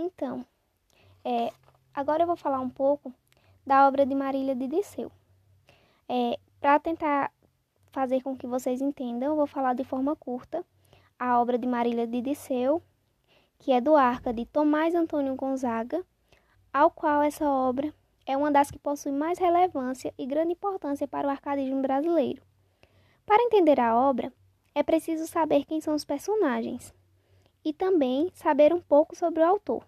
Então, é, agora eu vou falar um pouco da obra de Marília de Disseu. É, Para tentar fazer com que vocês entendam, eu vou falar de forma curta a obra de Marília de Disseu, que é do Arca de Tomás Antônio Gonzaga, ao qual essa obra é uma das que possui mais relevância e grande importância para o arcadismo brasileiro. Para entender a obra, é preciso saber quem são os personagens e também saber um pouco sobre o autor.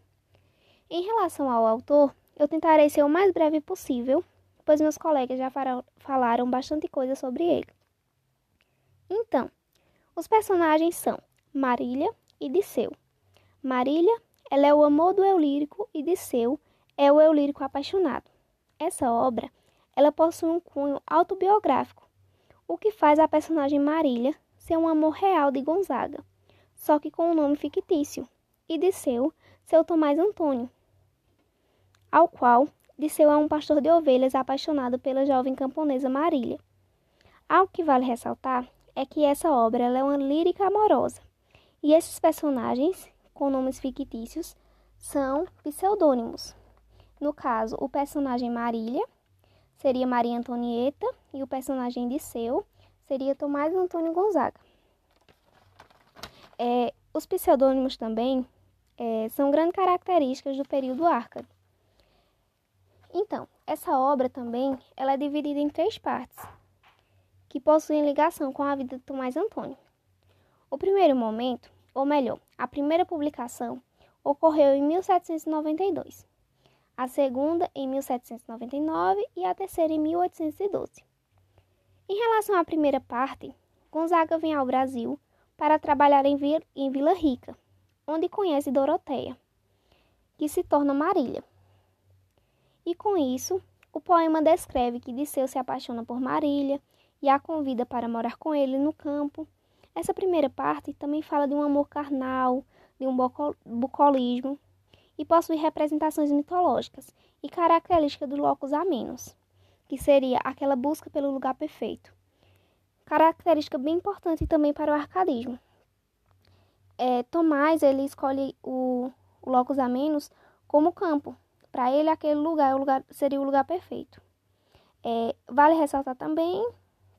Em relação ao autor, eu tentarei ser o mais breve possível, pois meus colegas já falaram bastante coisa sobre ele. Então, os personagens são Marília e Disseu. Marília, ela é o amor do eu lírico e Disseu é o eu lírico apaixonado. Essa obra, ela possui um cunho autobiográfico, o que faz a personagem Marília ser um amor real de Gonzaga, só que com um nome fictício, e Disseu seu Tomás Antônio, ao qual Disseu é um pastor de ovelhas apaixonado pela jovem camponesa Marília. Algo que vale ressaltar é que essa obra é uma lírica amorosa, e esses personagens, com nomes fictícios, são pseudônimos. No caso, o personagem Marília seria Maria Antonieta e o personagem Disseu seria Tomás Antônio Gonzaga. É, os pseudônimos também é, são grandes características do período Arcade. Então, essa obra também ela é dividida em três partes, que possuem ligação com a vida de Tomás Antônio. O primeiro momento, ou melhor, a primeira publicação, ocorreu em 1792, a segunda em 1799 e a terceira em 1812. Em relação à primeira parte, Gonzaga vem ao Brasil para trabalhar em Vila Rica, onde conhece Doroteia, que se torna Marília. E com isso, o poema descreve que Disseu se apaixona por Marília e a convida para morar com ele no campo. Essa primeira parte também fala de um amor carnal, de um bucolismo e possui representações mitológicas e características do locus amenus, que seria aquela busca pelo lugar perfeito. Característica bem importante também para o arcadismo. É, Tomás ele escolhe o, o locus amenus como campo, para ele, aquele lugar, lugar seria o lugar perfeito. É, vale ressaltar também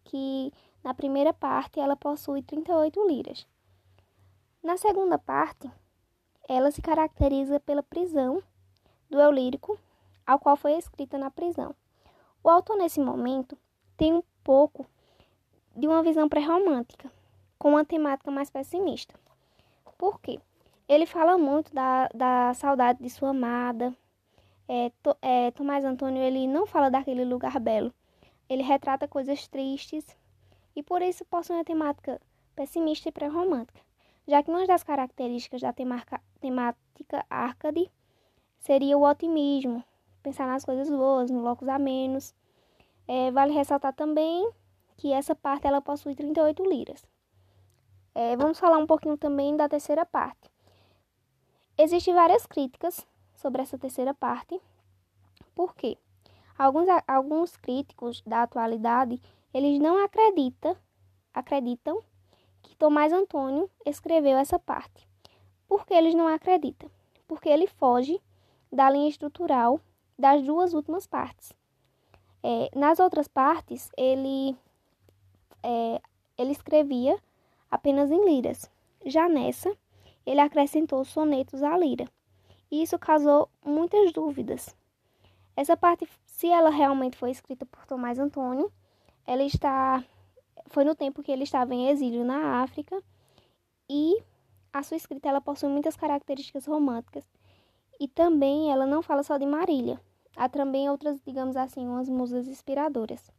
que na primeira parte ela possui 38 liras. Na segunda parte, ela se caracteriza pela prisão do eu lírico, ao qual foi escrita na prisão. O autor, nesse momento, tem um pouco de uma visão pré-romântica, com uma temática mais pessimista. Por quê? Ele fala muito da, da saudade de sua amada, é, to, é, Tomás Antônio ele não fala daquele lugar belo. Ele retrata coisas tristes e por isso possui uma temática pessimista e pré-romântica, já que uma das características da temática, temática arcade seria o otimismo, pensar nas coisas boas, no locus a menos. É, vale ressaltar também que essa parte ela possui 38 liras. É, vamos falar um pouquinho também da terceira parte. Existem várias críticas sobre essa terceira parte. Por quê? Alguns, alguns críticos da atualidade, eles não acreditam, acreditam que Tomás Antônio escreveu essa parte. Por que eles não acreditam? Porque ele foge da linha estrutural das duas últimas partes. É, nas outras partes, ele, é, ele escrevia apenas em liras. Já nessa, ele acrescentou sonetos à lira e isso causou muitas dúvidas. Essa parte, se ela realmente foi escrita por Tomás Antônio, ela está foi no tempo que ele estava em exílio na África e a sua escrita ela possui muitas características românticas e também ela não fala só de Marília, há também outras, digamos assim, umas musas inspiradoras.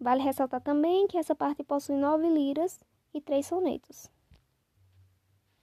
Vale ressaltar também que essa parte possui nove liras e três sonetos.